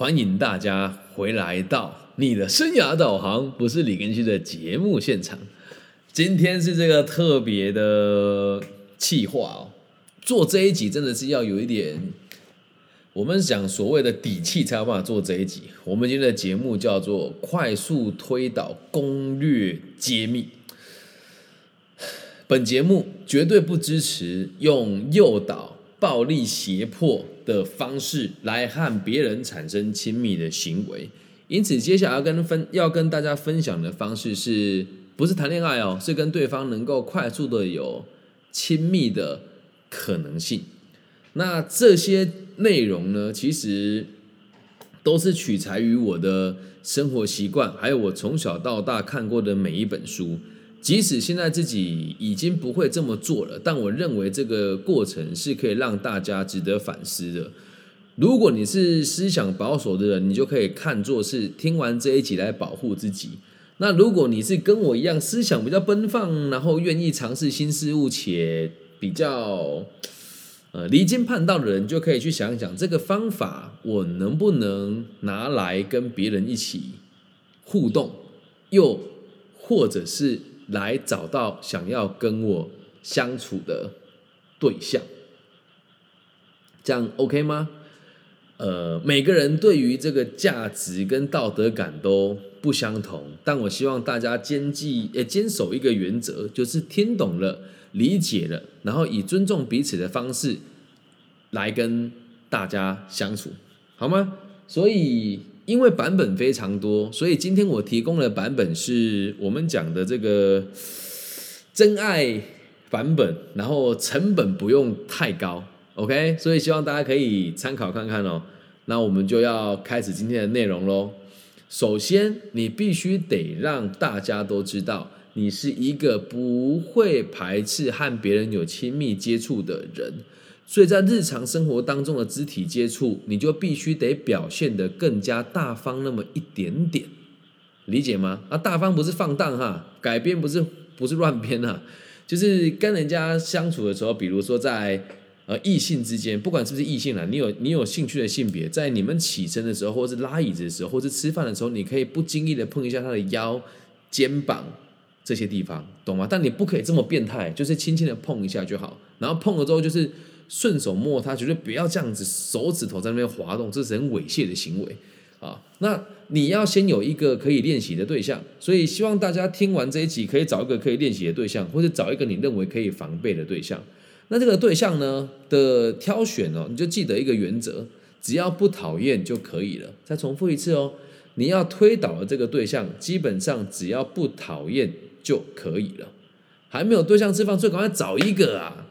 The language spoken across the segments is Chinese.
欢迎大家回来到你的生涯导航，不是李根旭的节目现场。今天是这个特别的企划哦，做这一集真的是要有一点，我们讲所谓的底气才有办法做这一集。我们今天的节目叫做快速推导攻略揭秘。本节目绝对不支持用诱导、暴力、胁迫的方式来和别人产生亲密的行为。因此，接下来要跟分要跟大家分享的方式是不是谈恋爱哦？是跟对方能够快速的有亲密的可能性。那这些内容呢，其实都是取材于我的生活习惯，还有我从小到大看过的每一本书。即使现在自己已经不会这么做了，但我认为这个过程是可以让大家值得反思的。如果你是思想保守的人，你就可以看作是听完这一集来保护自己。那如果你是跟我一样思想比较奔放，然后愿意尝试新事物且比较呃离经叛道的人，就可以去想一想这个方法我能不能拿来跟别人一起互动，又或者是。来找到想要跟我相处的对象，这样 OK 吗？呃，每个人对于这个价值跟道德感都不相同，但我希望大家坚记，呃，坚守一个原则，就是听懂了、理解了，然后以尊重彼此的方式来跟大家相处，好吗？所以。因为版本非常多，所以今天我提供的版本是我们讲的这个真爱版本，然后成本不用太高，OK？所以希望大家可以参考看看哦。那我们就要开始今天的内容喽。首先，你必须得让大家都知道，你是一个不会排斥和别人有亲密接触的人。所以在日常生活当中的肢体接触，你就必须得表现得更加大方那么一点点，理解吗？啊，大方不是放荡哈，改编不是不是乱编哈，就是跟人家相处的时候，比如说在呃异性之间，不管是不是异性啦，你有你有兴趣的性别，在你们起身的时候，或是拉椅子的时候，或是吃饭的时候，你可以不经意的碰一下他的腰、肩膀这些地方，懂吗？但你不可以这么变态，就是轻轻的碰一下就好，然后碰了之后就是。顺手摸它，绝对不要这样子，手指头在那边滑动，这是很猥亵的行为啊！那你要先有一个可以练习的对象，所以希望大家听完这一集，可以找一个可以练习的对象，或者找一个你认为可以防备的对象。那这个对象呢的挑选哦，你就记得一个原则，只要不讨厌就可以了。再重复一次哦，你要推导的这个对象，基本上只要不讨厌就可以了。还没有对象吃饭，最赶快找一个啊！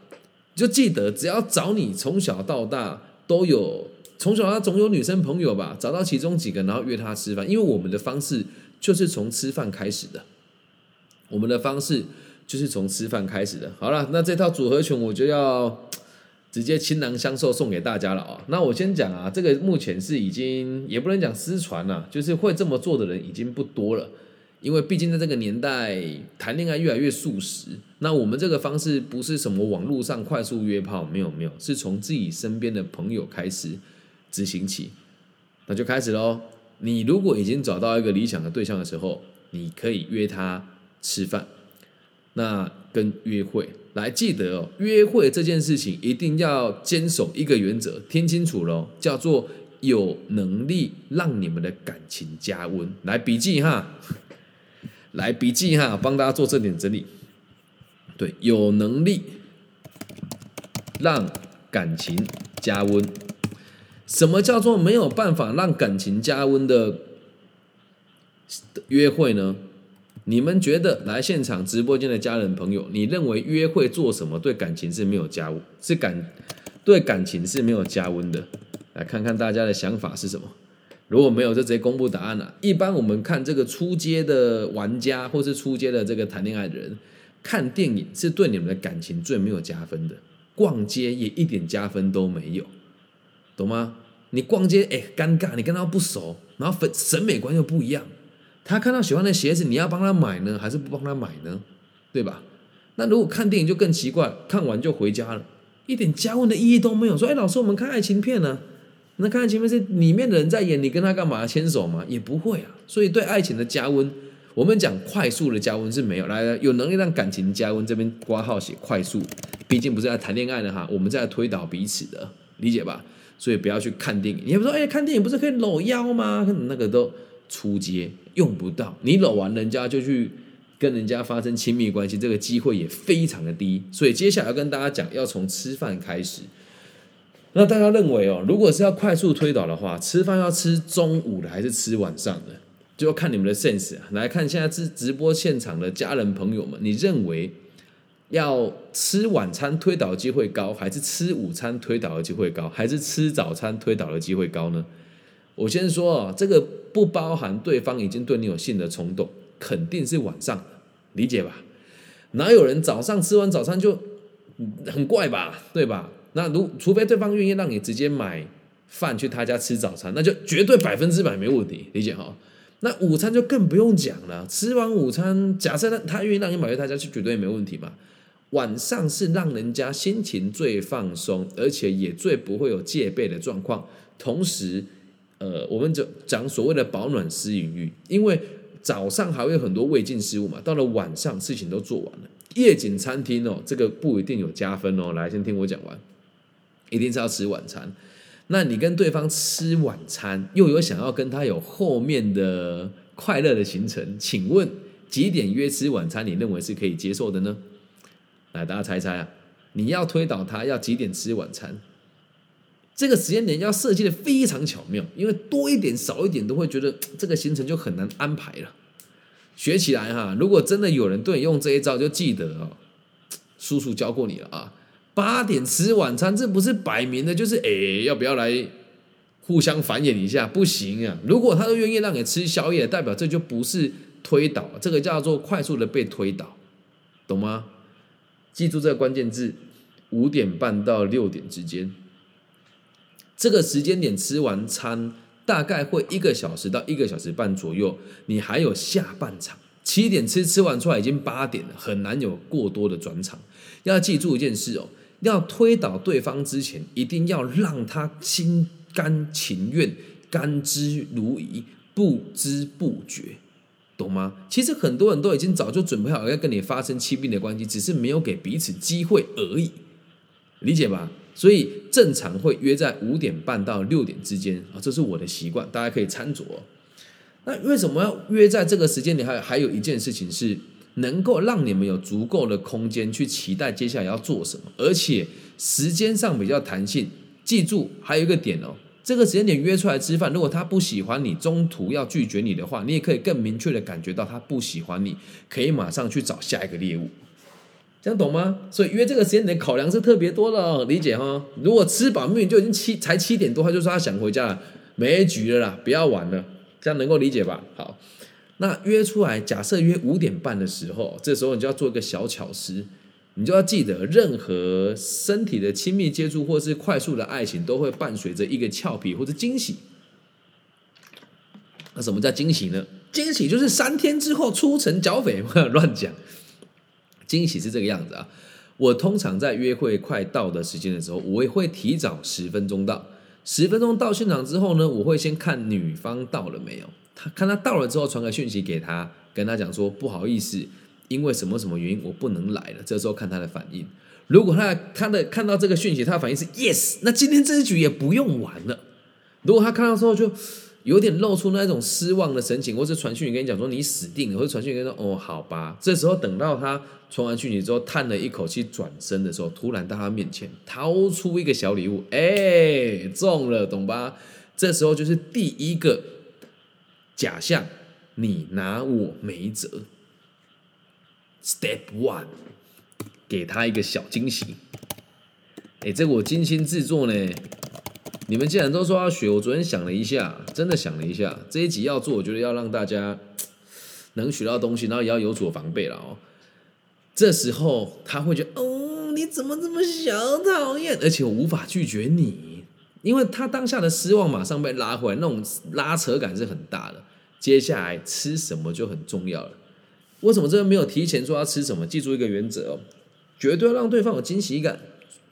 就记得，只要找你从小到大都有，从小他总有女生朋友吧，找到其中几个，然后约她吃饭。因为我们的方式就是从吃饭开始的，我们的方式就是从吃饭开始的。好了，那这套组合拳我就要直接倾囊相授送给大家了啊！那我先讲啊，这个目前是已经也不能讲失传了，就是会这么做的人已经不多了。因为毕竟在这个年代，谈恋爱越来越速食。那我们这个方式不是什么网络上快速约炮，没有没有，是从自己身边的朋友开始执行起。那就开始喽。你如果已经找到一个理想的对象的时候，你可以约他吃饭，那跟约会来记得哦，约会这件事情一定要坚守一个原则，听清楚喽，叫做有能力让你们的感情加温。来笔记哈。来笔记哈，帮大家做这点整理。对，有能力让感情加温。什么叫做没有办法让感情加温的约会呢？你们觉得来现场直播间的家人朋友，你认为约会做什么对感情是没有加温，是感对感情是没有加温的？来看看大家的想法是什么。如果没有，就直接公布答案了。一般我们看这个出街的玩家，或是出街的这个谈恋爱的人，看电影是对你们的感情最没有加分的。逛街也一点加分都没有，懂吗？你逛街，哎，尴尬，你跟他不熟，然后粉审美观又不一样。他看到喜欢的鞋子，你要帮他买呢，还是不帮他买呢？对吧？那如果看电影就更奇怪，看完就回家了，一点加温的意义都没有。说，哎，老师，我们看爱情片呢？那看前面是里面的人在演，你跟他干嘛牵手吗？也不会啊。所以对爱情的加温，我们讲快速的加温是没有来有能力让感情加温，这边挂号写快速，毕竟不是在谈恋爱的哈，我们在推导彼此的，理解吧？所以不要去看电影。你不说，哎，看电影不是可以搂腰吗？那个都出街用不到，你搂完人家就去跟人家发生亲密关系，这个机会也非常的低。所以接下来要跟大家讲，要从吃饭开始。那大家认为哦，如果是要快速推导的话，吃饭要吃中午的还是吃晚上的，就要看你们的 sense 啊。来看现在直直播现场的家人朋友们，你认为要吃晚餐推导的机会高，还是吃午餐推导的机会高，还是吃早餐推导的机会高呢？我先说啊，这个不包含对方已经对你有性的冲动，肯定是晚上，理解吧？哪有人早上吃完早餐就很怪吧？对吧？那如除非对方愿意让你直接买饭去他家吃早餐，那就绝对百分之百没问题，理解哈？那午餐就更不用讲了，吃完午餐，假设他他愿意让你买去他家，就绝对没问题嘛。晚上是让人家心情最放松，而且也最不会有戒备的状况。同时，呃，我们就讲所谓的保暖私隐欲，因为早上还会有很多未尽事务嘛，到了晚上事情都做完了。夜景餐厅哦，这个不一定有加分哦。来，先听我讲完。一定是要吃晚餐，那你跟对方吃晚餐，又有想要跟他有后面的快乐的行程，请问几点约吃晚餐？你认为是可以接受的呢？来，大家猜猜啊！你要推导他要几点吃晚餐，这个时间点要设计的非常巧妙，因为多一点少一点都会觉得这个行程就很难安排了。学起来哈！如果真的有人对你用这一招，就记得哦，叔叔教过你了啊。八点吃晚餐，这不是摆明的，就是哎，要不要来互相繁衍一下？不行啊！如果他都愿意让你吃宵夜，代表这就不是推倒，这个叫做快速的被推倒，懂吗？记住这个关键字：五点半到六点之间，这个时间点吃完餐，大概会一个小时到一个小时半左右，你还有下半场。七点吃吃完出来已经八点了，很难有过多的转场。要记住一件事哦。要推倒对方之前，一定要让他心甘情愿、甘之如饴、不知不觉，懂吗？其实很多人都已经早就准备好要跟你发生亲密的关系，只是没有给彼此机会而已，理解吧？所以正常会约在五点半到六点之间啊，这是我的习惯，大家可以参酌。那为什么要约在这个时间里？还还有一件事情是。能够让你们有足够的空间去期待接下来要做什么，而且时间上比较弹性。记住，还有一个点哦，这个时间点约出来吃饭，如果他不喜欢你，中途要拒绝你的话，你也可以更明确的感觉到他不喜欢你，可以马上去找下一个猎物。这样懂吗？所以约这个时间点考量是特别多的哦，理解哈？如果吃饱面就已经七才七点多，他就说他想回家了，没局了啦，不要玩了，这样能够理解吧？好。那约出来，假设约五点半的时候，这时候你就要做一个小巧思，你就要记得，任何身体的亲密接触或是快速的爱情，都会伴随着一个俏皮或者惊喜。那什么叫惊喜呢？惊喜就是三天之后出城剿匪，乱讲。惊喜是这个样子啊，我通常在约会快到的时间的时候，我也会提早十分钟到。十分钟到现场之后呢，我会先看女方到了没有。看他到了之后，传个讯息给他，跟他讲说不好意思，因为什么什么原因我不能来了。这时候看他的反应。如果他他的看到这个讯息，他的反应是 yes，那今天这一局也不用玩了。如果他看到之后就有点露出那种失望的神情，或是传讯息跟你讲说你死定了，或者传讯息跟说哦好吧。这时候等到他传完讯息之后，叹了一口气，转身的时候，突然到他面前掏出一个小礼物，哎，中了，懂吧？这时候就是第一个。假象，你拿我没辙。Step one，给他一个小惊喜。哎，这个我精心制作呢。你们既然都说要学，我昨天想了一下，真的想了一下，这一集要做，我觉得要让大家能学到东西，然后也要有所防备了哦。这时候他会觉得，哦，你怎么这么小讨厌？而且我无法拒绝你，因为他当下的失望马上被拉回来，那种拉扯感是很大的。接下来吃什么就很重要了。为什么这个没有提前说要吃什么？记住一个原则哦，绝对要让对方有惊喜感。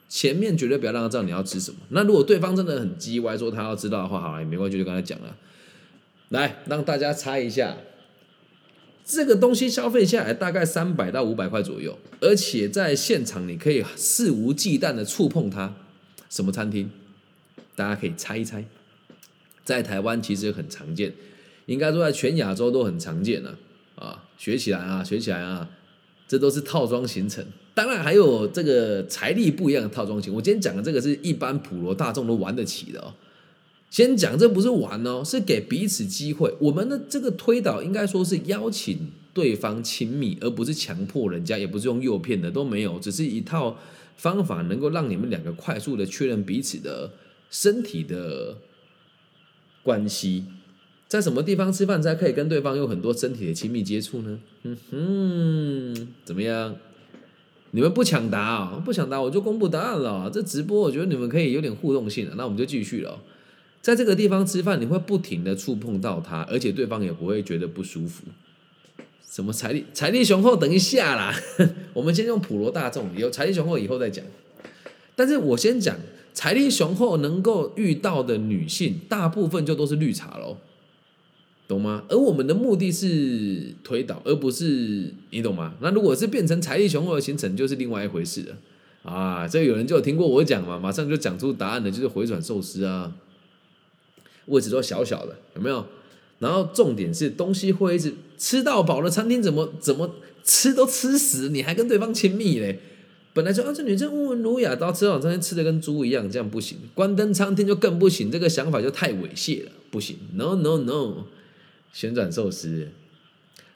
前面绝对不要让他知道你要吃什么。那如果对方真的很叽歪，说他要知道的话，好，也没关系，就跟他讲了。来，让大家猜一下，这个东西消费下来大概三百到五百块左右，而且在现场你可以肆无忌惮的触碰它。什么餐厅？大家可以猜一猜。在台湾其实很常见，应该说在全亚洲都很常见了啊！学起来啊，学起来啊！这都是套装行程，当然还有这个财力不一样的套装行。我今天讲的这个是一般普罗大众都玩得起的哦。先讲，这不是玩哦，是给彼此机会。我们的这个推导应该说是邀请对方亲密，而不是强迫人家，也不是用诱骗的，都没有，只是一套方法，能够让你们两个快速的确认彼此的身体的关系。在什么地方吃饭才可以跟对方有很多身体的亲密接触呢？嗯哼，怎么样？你们不抢答啊？不抢答我就公布答案了。这直播我觉得你们可以有点互动性了，那我们就继续了。在这个地方吃饭，你会不停的触碰到他，而且对方也不会觉得不舒服。什么财力财力雄厚？等一下啦，我们先用普罗大众，有财力雄厚以后再讲。但是我先讲财力雄厚能够遇到的女性，大部分就都是绿茶喽，懂吗？而我们的目的是推导，而不是你懂吗？那如果是变成财力雄厚的行程，就是另外一回事了啊。这有人就有听过我讲嘛，马上就讲出答案的，就是回转寿司啊。位置都小小的，有没有？然后重点是东西会一直吃到饱的餐厅，怎么怎么吃都吃死，你还跟对方亲密嘞？本来说啊，这女生温文儒雅，到吃饱餐厅吃的跟猪一样，这样不行。关灯餐厅就更不行，这个想法就太猥亵了，不行。No No No，旋转寿司。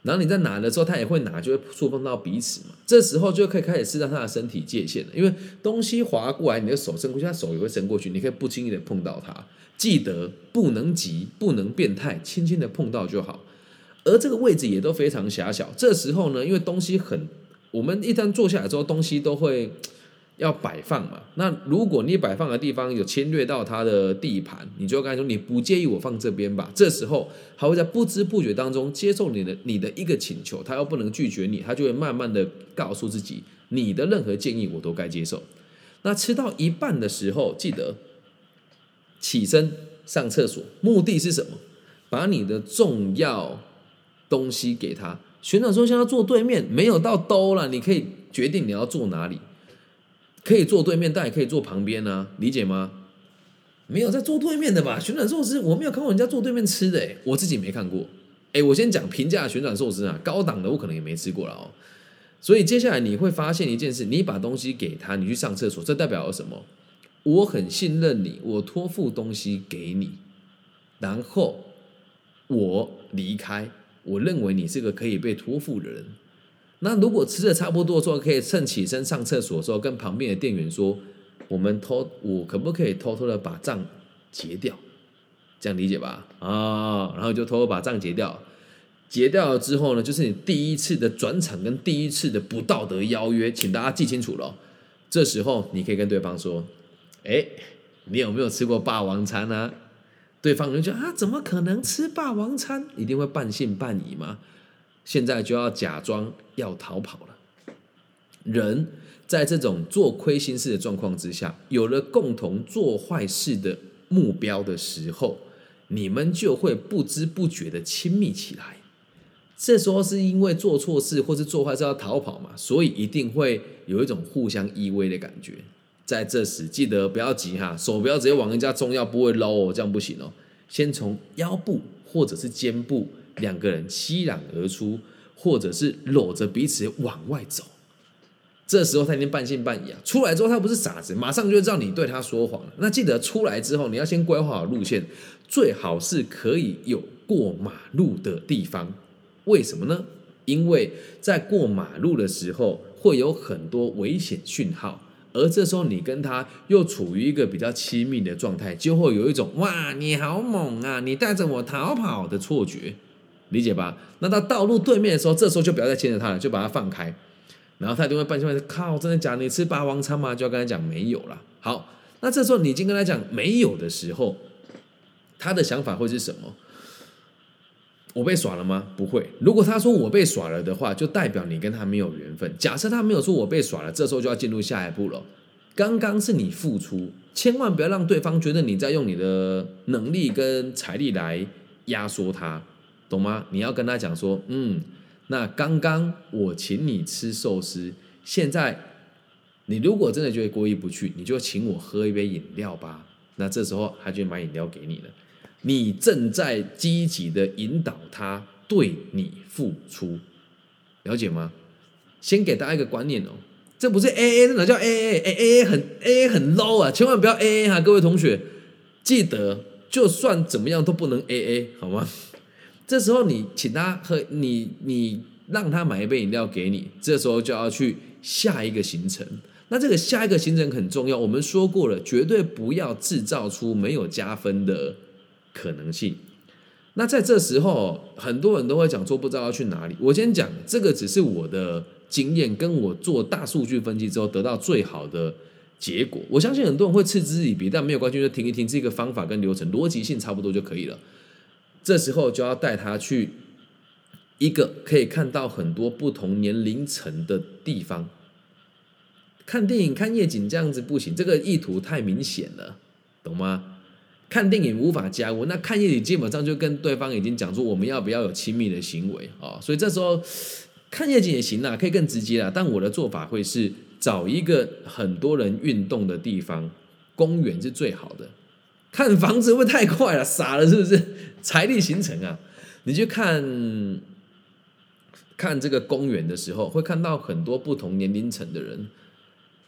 然后你在拿的时候，他也会拿，就会触碰到彼此嘛。这时候就可以开始试到他的身体界限了，因为东西滑过来，你的手伸过去，他手也会伸过去，你可以不经意的碰到他。记得不能急，不能变态，轻轻的碰到就好。而这个位置也都非常狭小。这时候呢，因为东西很，我们一旦坐下来之后，东西都会 要摆放嘛。那如果你摆放的地方有侵略到他的地盘，你就跟他说你不介意我放这边吧。这时候他会在不知不觉当中接受你的你的一个请求，他又不能拒绝你，他就会慢慢的告诉自己，你的任何建议我都该接受。那吃到一半的时候，记得。起身上厕所，目的是什么？把你的重要东西给他。旋转寿司要坐对面，没有到兜了，你可以决定你要坐哪里，可以坐对面，但也可以坐旁边呢，理解吗？没有在坐对面的吧？旋转寿司我没有看过人家坐对面吃的，哎，我自己没看过。哎，我先讲平价旋转寿司啊，高档的我可能也没吃过了哦。所以接下来你会发现一件事，你把东西给他，你去上厕所，这代表了什么？我很信任你，我托付东西给你，然后我离开。我认为你是个可以被托付的人。那如果吃的差不多之后，可以趁起身上厕所的时候，跟旁边的店员说：“我们偷，我可不可以偷偷的把账结掉？”这样理解吧？啊，然后就偷偷把账结掉。结掉了之后呢，就是你第一次的转场跟第一次的不道德邀约，请大家记清楚了。这时候你可以跟对方说。哎，你有没有吃过霸王餐呢？对方人就啊，怎么可能吃霸王餐？一定会半信半疑吗？现在就要假装要逃跑了。人在这种做亏心事的状况之下，有了共同做坏事的目标的时候，你们就会不知不觉的亲密起来。这时候是因为做错事或是做坏事要逃跑嘛，所以一定会有一种互相依偎的感觉。在这时，记得不要急哈，手不要直接往人家中药部位捞哦，这样不行哦。先从腰部或者是肩部，两个人吸揽而出，或者是搂着彼此往外走。这时候他已经半信半疑啊，出来之后他不是傻子，马上就知道你对他说谎了。那记得出来之后，你要先规划好路线，最好是可以有过马路的地方。为什么呢？因为在过马路的时候，会有很多危险讯号。而这时候你跟他又处于一个比较亲密的状态，就会有一种哇你好猛啊，你带着我逃跑的错觉，理解吧？那到道路对面的时候，这时候就不要再牵着他了，就把他放开，然后他就会半信半疑，靠，真的假？你吃霸王餐吗？就要跟他讲没有了。好，那这时候你已经跟他讲没有的时候，他的想法会是什么？我被耍了吗？不会。如果他说我被耍了的话，就代表你跟他没有缘分。假设他没有说我被耍了，这时候就要进入下一步了。刚刚是你付出，千万不要让对方觉得你在用你的能力跟财力来压缩他，懂吗？你要跟他讲说，嗯，那刚刚我请你吃寿司，现在你如果真的觉得过意不去，你就请我喝一杯饮料吧。那这时候他就买饮料给你了，你正在积极的引导他对你付出，了解吗？先给大家一个观念哦。这不是 A A，这哪叫 A A A A 很 A A 很 low 啊！千万不要 A A 哈，各位同学，记得就算怎么样都不能 A A 好吗？这时候你请他喝，你你让他买一杯饮料给你，这时候就要去下一个行程。那这个下一个行程很重要，我们说过了，绝对不要制造出没有加分的可能性。那在这时候，很多人都会讲说不知道要去哪里。我先讲，这个只是我的。经验跟我做大数据分析之后得到最好的结果，我相信很多人会嗤之以鼻，但没有关系，就听一听这个方法跟流程，逻辑性差不多就可以了。这时候就要带他去一个可以看到很多不同年龄层的地方，看电影、看夜景这样子不行，这个意图太明显了，懂吗？看电影无法加温，那看夜景基本上就跟对方已经讲说我们要不要有亲密的行为啊，所以这时候。看夜景也行啦，可以更直接啦。但我的做法会是找一个很多人运动的地方，公园是最好的。看房子会会太快了，傻了是不是？财力形成啊，你去看看这个公园的时候，会看到很多不同年龄层的人。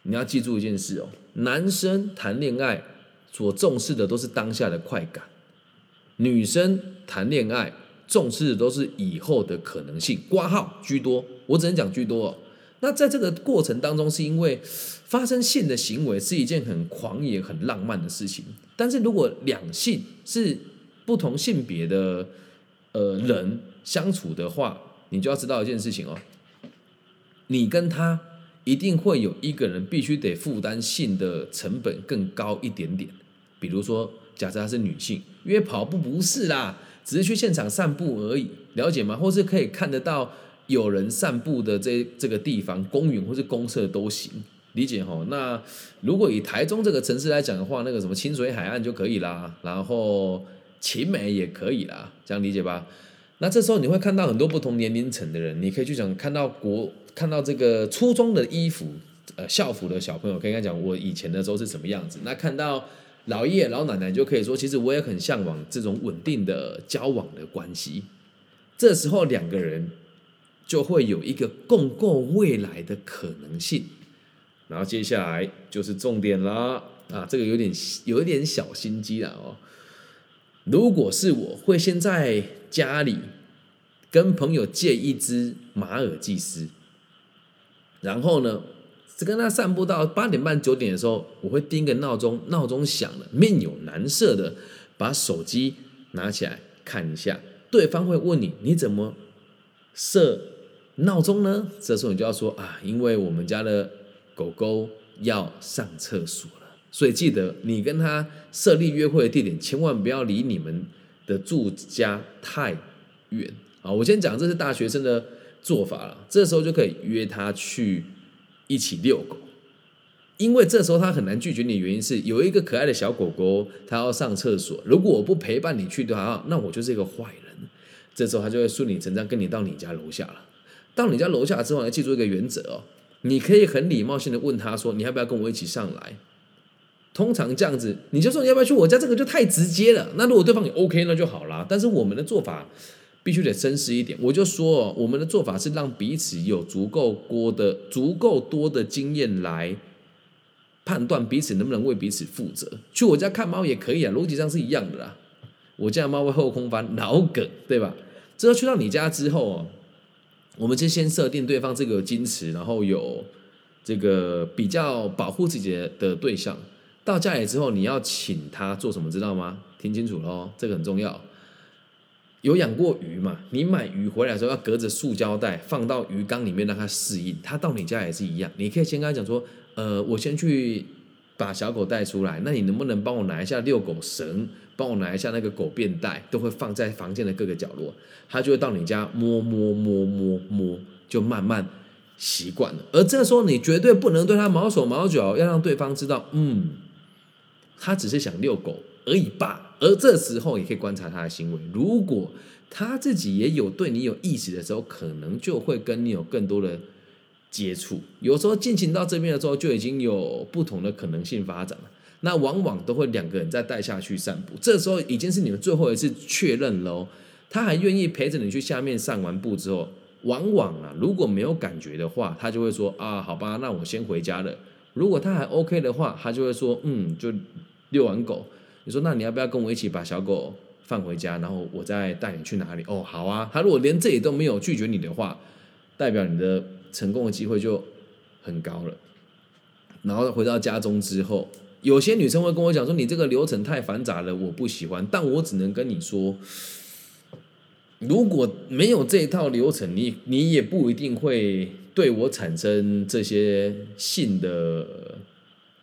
你要记住一件事哦，男生谈恋爱所重视的都是当下的快感，女生谈恋爱。重视的都是以后的可能性，挂号居多，我只能讲居多。哦那在这个过程当中，是因为发生性的行为是一件很狂野、很浪漫的事情。但是如果两性是不同性别的呃人相处的话，你就要知道一件事情哦，你跟他一定会有一个人必须得负担性的成本更高一点点。比如说，假设她是女性，约跑步不是啦。只是去现场散步而已，了解吗？或是可以看得到有人散步的这这个地方，公园或是公厕都行，理解哈？那如果以台中这个城市来讲的话，那个什么清水海岸就可以啦，然后秦美也可以啦，这样理解吧？那这时候你会看到很多不同年龄层的人，你可以去讲看到国看到这个初中的衣服，呃校服的小朋友，可以跟他讲我以前的时候是什么样子。那看到。老爷爷老奶奶就可以说，其实我也很向往这种稳定的交往的关系。这时候两个人就会有一个共构未来的可能性。然后接下来就是重点啦，啊，这个有点有一点小心机了哦。如果是我会先在家里跟朋友借一只马尔济斯，然后呢？只跟他散步到八点半九点的时候，我会定个闹钟，闹钟响了，面有难色的把手机拿起来看一下，对方会问你你怎么设闹钟呢？这时候你就要说啊，因为我们家的狗狗要上厕所了，所以记得你跟他设立约会的地点，千万不要离你们的住家太远啊！我先讲这是大学生的做法了，这时候就可以约他去。一起遛狗，因为这时候他很难拒绝你原因是有一个可爱的小狗狗，它要上厕所。如果我不陪伴你去的话，那我就是一个坏人。这时候他就会顺理成章跟你到你家楼下了。到你家楼下之后，要记住一个原则哦，你可以很礼貌性的问他说：“你要不要跟我一起上来？”通常这样子，你就说你要不要去我家，这个就太直接了。那如果对方也 OK，那就好啦。但是我们的做法。必须得真实一点，我就说，我们的做法是让彼此有足够多的、足够多的经验来判断彼此能不能为彼此负责。去我家看猫也可以啊，逻辑上是一样的啦。我家猫会后空翻，老梗，对吧？之后去到你家之后哦，我们就先设定对方这个矜持，然后有这个比较保护自己的对象。到家里之后，你要请他做什么，知道吗？听清楚喽，这个很重要。有养过鱼嘛？你买鱼回来的时候要隔着塑胶袋放到鱼缸里面让它适应。它到你家也是一样，你可以先跟他讲说：“呃，我先去把小狗带出来，那你能不能帮我拿一下遛狗绳，帮我拿一下那个狗便袋，都会放在房间的各个角落。它就会到你家摸摸摸摸摸，就慢慢习惯了。而这时候你绝对不能对它毛手毛脚，要让对方知道，嗯，他只是想遛狗而已吧。而这时候也可以观察他的行为，如果他自己也有对你有意识的时候，可能就会跟你有更多的接触。有时候进行到这边的时候，就已经有不同的可能性发展了。那往往都会两个人再带下去散步，这时候已经是你们最后一次确认喽。他还愿意陪着你去下面散完步之后，往往啊，如果没有感觉的话，他就会说啊，好吧，那我先回家了。如果他还 OK 的话，他就会说，嗯，就遛完狗。你说那你要不要跟我一起把小狗放回家，然后我再带你去哪里？哦，好啊。他如果连这里都没有拒绝你的话，代表你的成功的机会就很高了。然后回到家中之后。有些女生会跟我讲说：“你这个流程太繁杂了，我不喜欢。”但我只能跟你说，如果没有这一套流程，你你也不一定会对我产生这些性的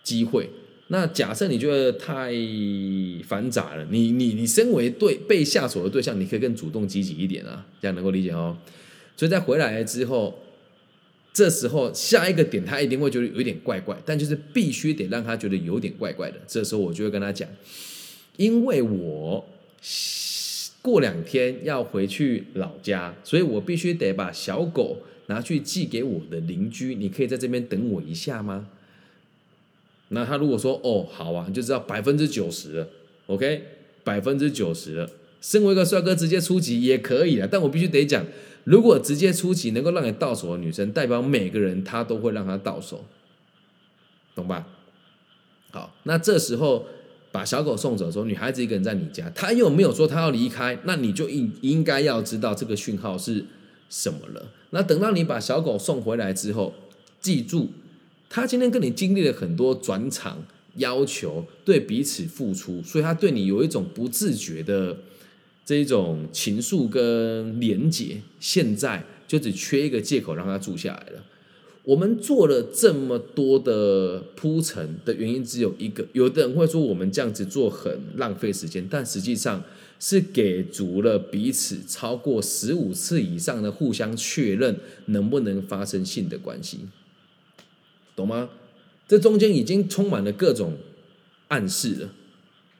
机会。那假设你觉得太繁杂了，你你你身为对被下手的对象，你可以更主动积极一点啊，这样能够理解哦。所以在回来之后。这时候下一个点，他一定会觉得有一点怪怪，但就是必须得让他觉得有点怪怪的。这时候我就会跟他讲，因为我过两天要回去老家，所以我必须得把小狗拿去寄给我的邻居。你可以在这边等我一下吗？那他如果说哦好啊，你就知道百分之九十了，OK，百分之九十了。身为一个帅哥，直接出击也可以啊，但我必须得讲。如果直接出击能够让你到手的女生，代表每个人她都会让她到手，懂吧？好，那这时候把小狗送走的时候，女孩子一个人在你家，她又没有说她要离开，那你就应应该要知道这个讯号是什么了。那等到你把小狗送回来之后，记住，他今天跟你经历了很多转场，要求对彼此付出，所以他对你有一种不自觉的。这一种情愫跟连结，现在就只缺一个借口让他住下来了。我们做了这么多的铺陈的原因只有一个，有的人会说我们这样子做很浪费时间，但实际上是给足了彼此超过十五次以上的互相确认能不能发生性的关系，懂吗？这中间已经充满了各种暗示了，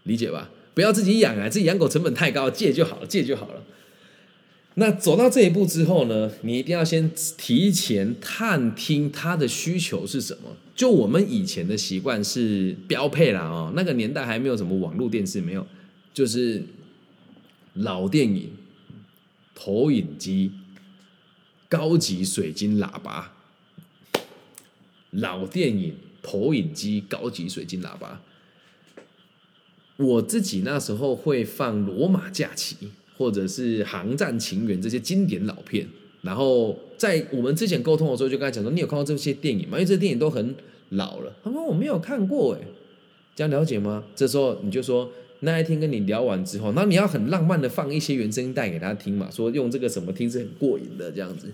理解吧？不要自己养啊！自己养狗成本太高，借就好了，借就好了。那走到这一步之后呢？你一定要先提前探听他的需求是什么。就我们以前的习惯是标配啦哦，那个年代还没有什么网络电视，没有，就是老电影、投影机、高级水晶喇叭。老电影、投影机、高级水晶喇叭。我自己那时候会放《罗马假期》或者是《航站情缘》这些经典老片，然后在我们之前沟通的时候就跟他讲说：“你有看过这些电影吗？因为这些电影都很老了。”他说：“我没有看过。”哎，这样了解吗？这时候你就说那一天跟你聊完之后，那你要很浪漫的放一些原声带给他听嘛，说用这个什么听是很过瘾的这样子。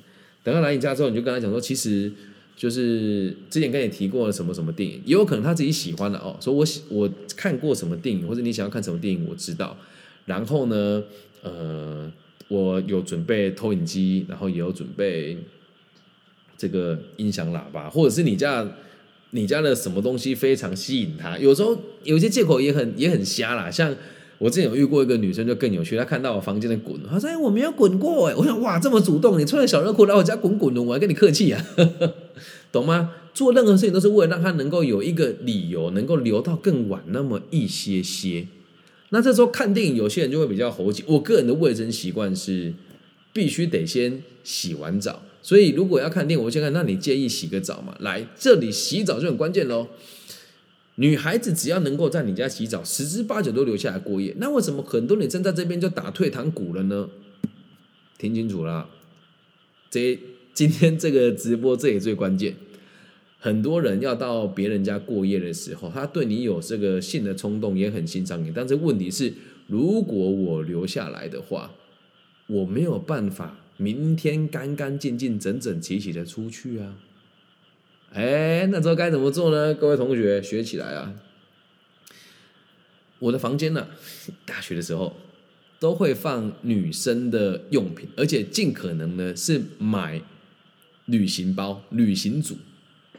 等他来你家之后，你就跟他讲说：“其实。”就是之前跟你提过什么什么电影，也有可能他自己喜欢的哦。说我喜我看过什么电影，或者你想要看什么电影，我知道。然后呢，呃，我有准备投影机，然后也有准备这个音响喇叭，或者是你家你家的什么东西非常吸引他。有时候有些借口也很也很瞎啦，像。我之前有遇过一个女生就更有趣，她看到我房间的滚，她说：“哎，我没有滚过哎。”我想：“哇，这么主动，你穿着小热裤来我家滚滚的，我还跟你客气啊？懂吗？做任何事情都是为了让她能够有一个理由，能够留到更晚那么一些些。那这时候看电影，有些人就会比较猴急。我个人的卫生习惯是必须得先洗完澡，所以如果要看电影，我先看。那你介意洗个澡吗？来，这里洗澡就很关键喽。女孩子只要能够在你家洗澡，十之八九都留下来过夜。那为什么很多女生在这边就打退堂鼓了呢？听清楚了，这今天这个直播这也最关键。很多人要到别人家过夜的时候，他对你有这个性的冲动，也很欣赏你。但是问题是，如果我留下来的话，我没有办法明天干干净净、整整齐齐的出去啊。哎，那之后该怎么做呢？各位同学学起来啊！我的房间呢，大学的时候都会放女生的用品，而且尽可能呢是买旅行包、旅行组。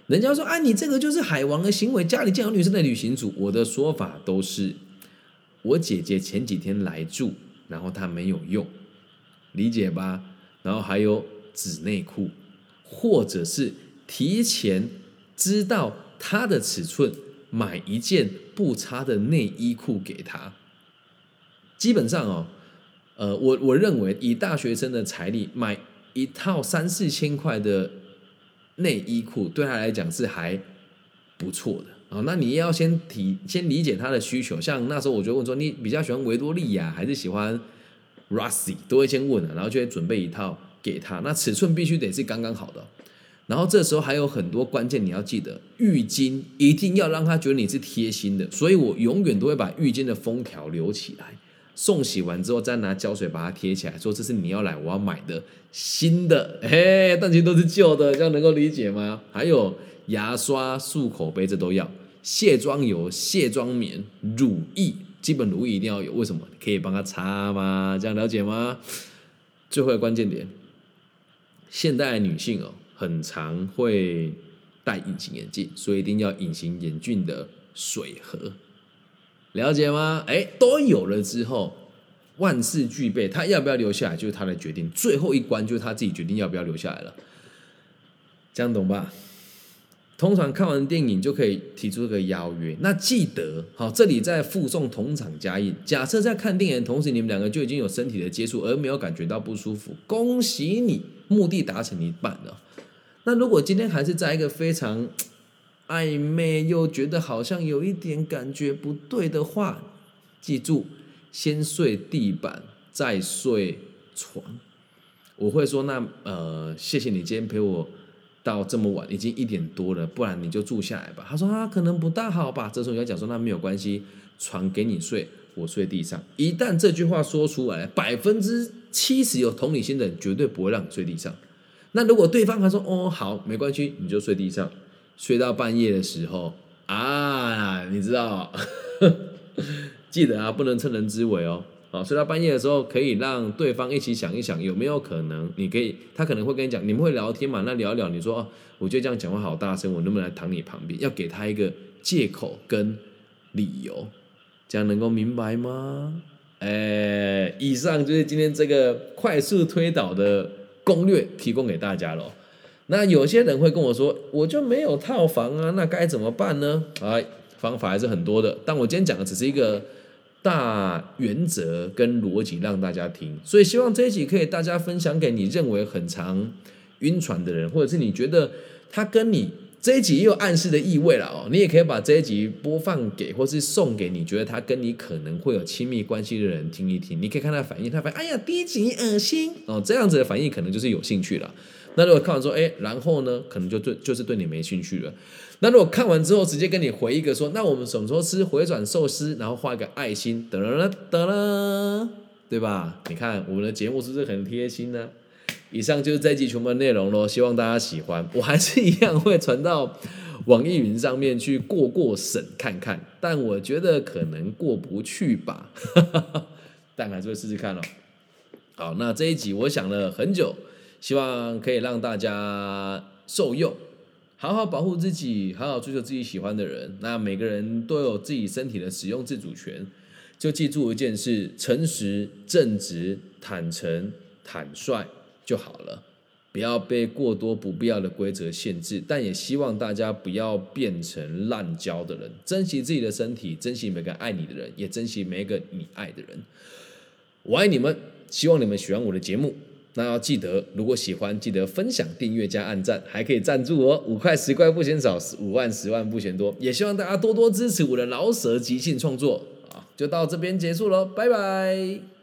人家说啊，你这个就是海王的行为，家里竟然有女生的旅行组。我的说法都是，我姐姐前几天来住，然后她没有用，理解吧？然后还有纸内裤，或者是提前知道他的尺寸，买一件不差的内衣裤给他。基本上哦，呃，我我认为以大学生的财力买一套三四千块的。内衣裤对他来讲是还不错的啊，那你要先提先理解他的需求。像那时候我就问说，你比较喜欢维多利亚还是喜欢 r u s s y 都会先问的，然后就会准备一套给他。那尺寸必须得是刚刚好的。然后这时候还有很多关键你要记得，浴巾一定要让他觉得你是贴心的，所以我永远都会把浴巾的封条留起来。送洗完之后，再拿胶水把它贴起来，说这是你要来我要买的新的，嘿，但其实都是旧的，这样能够理解吗？还有牙刷、漱口杯，这都要。卸妆油、卸妆棉、乳液，基本乳液一定要有，为什么？可以帮他擦吗？这样了解吗？最后的关键点，现代女性哦，很常会戴隐形眼镜，所以一定要隐形眼镜的水盒。了解吗？哎，都有了之后，万事俱备，他要不要留下来就是他的决定。最后一关就是他自己决定要不要留下来了。这样懂吧？通常看完电影就可以提出一个邀约。那记得，好，这里在附送同场加印。假设在看电影的同时，你们两个就已经有身体的接触，而没有感觉到不舒服，恭喜你，目的达成一半了。那如果今天还是在一个非常……暧昧又觉得好像有一点感觉不对的话，记住，先睡地板再睡床。我会说，那呃，谢谢你今天陪我到这么晚，已经一点多了，不然你就住下来吧。他说啊，可能不大好吧。这时候你要讲说，那没有关系，床给你睡，我睡地上。一旦这句话说出来，百分之七十有同理心的人绝对不会让你睡地上。那如果对方他说哦好，没关系，你就睡地上。睡到半夜的时候啊，你知道，记得啊，不能趁人之危哦。好，睡到半夜的时候，可以让对方一起想一想，有没有可能，你可以，他可能会跟你讲，你们会聊天嘛？那聊一聊，你说哦，我觉得这样讲话好大声，我能不能来躺你旁边？要给他一个借口跟理由，这样能够明白吗？哎，以上就是今天这个快速推导的攻略，提供给大家了。那有些人会跟我说，我就没有套房啊，那该怎么办呢？哎，方法还是很多的，但我今天讲的只是一个大原则跟逻辑让大家听，所以希望这一集可以大家分享给你认为很长晕船的人，或者是你觉得他跟你这一集也有暗示的意味了哦，你也可以把这一集播放给或是送给你觉得他跟你可能会有亲密关系的人听一听，你可以看他反应，他反应，哎呀，低级恶心哦，这样子的反应可能就是有兴趣了。那如果看完说，哎，然后呢，可能就对，就是对你没兴趣了。那如果看完之后直接跟你回一个说，那我们什么时候吃回转寿司？然后画一个爱心，得了得了，对吧？你看我们的节目是不是很贴心呢？以上就是这集全部的内容喽，希望大家喜欢。我还是一样会传到网易云上面去过过审看看，但我觉得可能过不去吧，但还是会试试看咯。好，那这一集我想了很久。希望可以让大家受用，好好保护自己，好好追求自己喜欢的人。那每个人都有自己身体的使用自主权，就记住一件事：诚实、正直、坦诚、坦率就好了。不要被过多不必要的规则限制，但也希望大家不要变成滥交的人。珍惜自己的身体，珍惜每个爱你的人，也珍惜每一个你爱的人。我爱你们，希望你们喜欢我的节目。那要记得，如果喜欢，记得分享、订阅加按赞，还可以赞助哦，五块十块不嫌少，五万十万不嫌多。也希望大家多多支持我的老舍即兴创作啊！就到这边结束喽，拜拜。